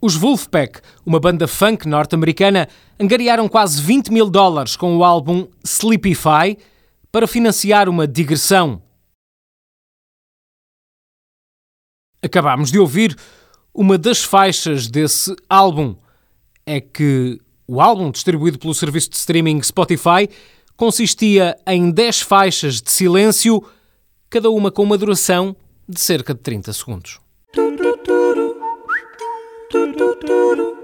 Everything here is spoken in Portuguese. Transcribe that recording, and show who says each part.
Speaker 1: Os Wolfpack, uma banda funk norte-americana, angariaram quase 20 mil dólares com o álbum Sleepify para financiar uma digressão. Acabámos de ouvir uma das faixas desse álbum. É que o álbum, distribuído pelo serviço de streaming Spotify, consistia em 10 faixas de silêncio, cada uma com uma duração de cerca de 30 segundos. do do do do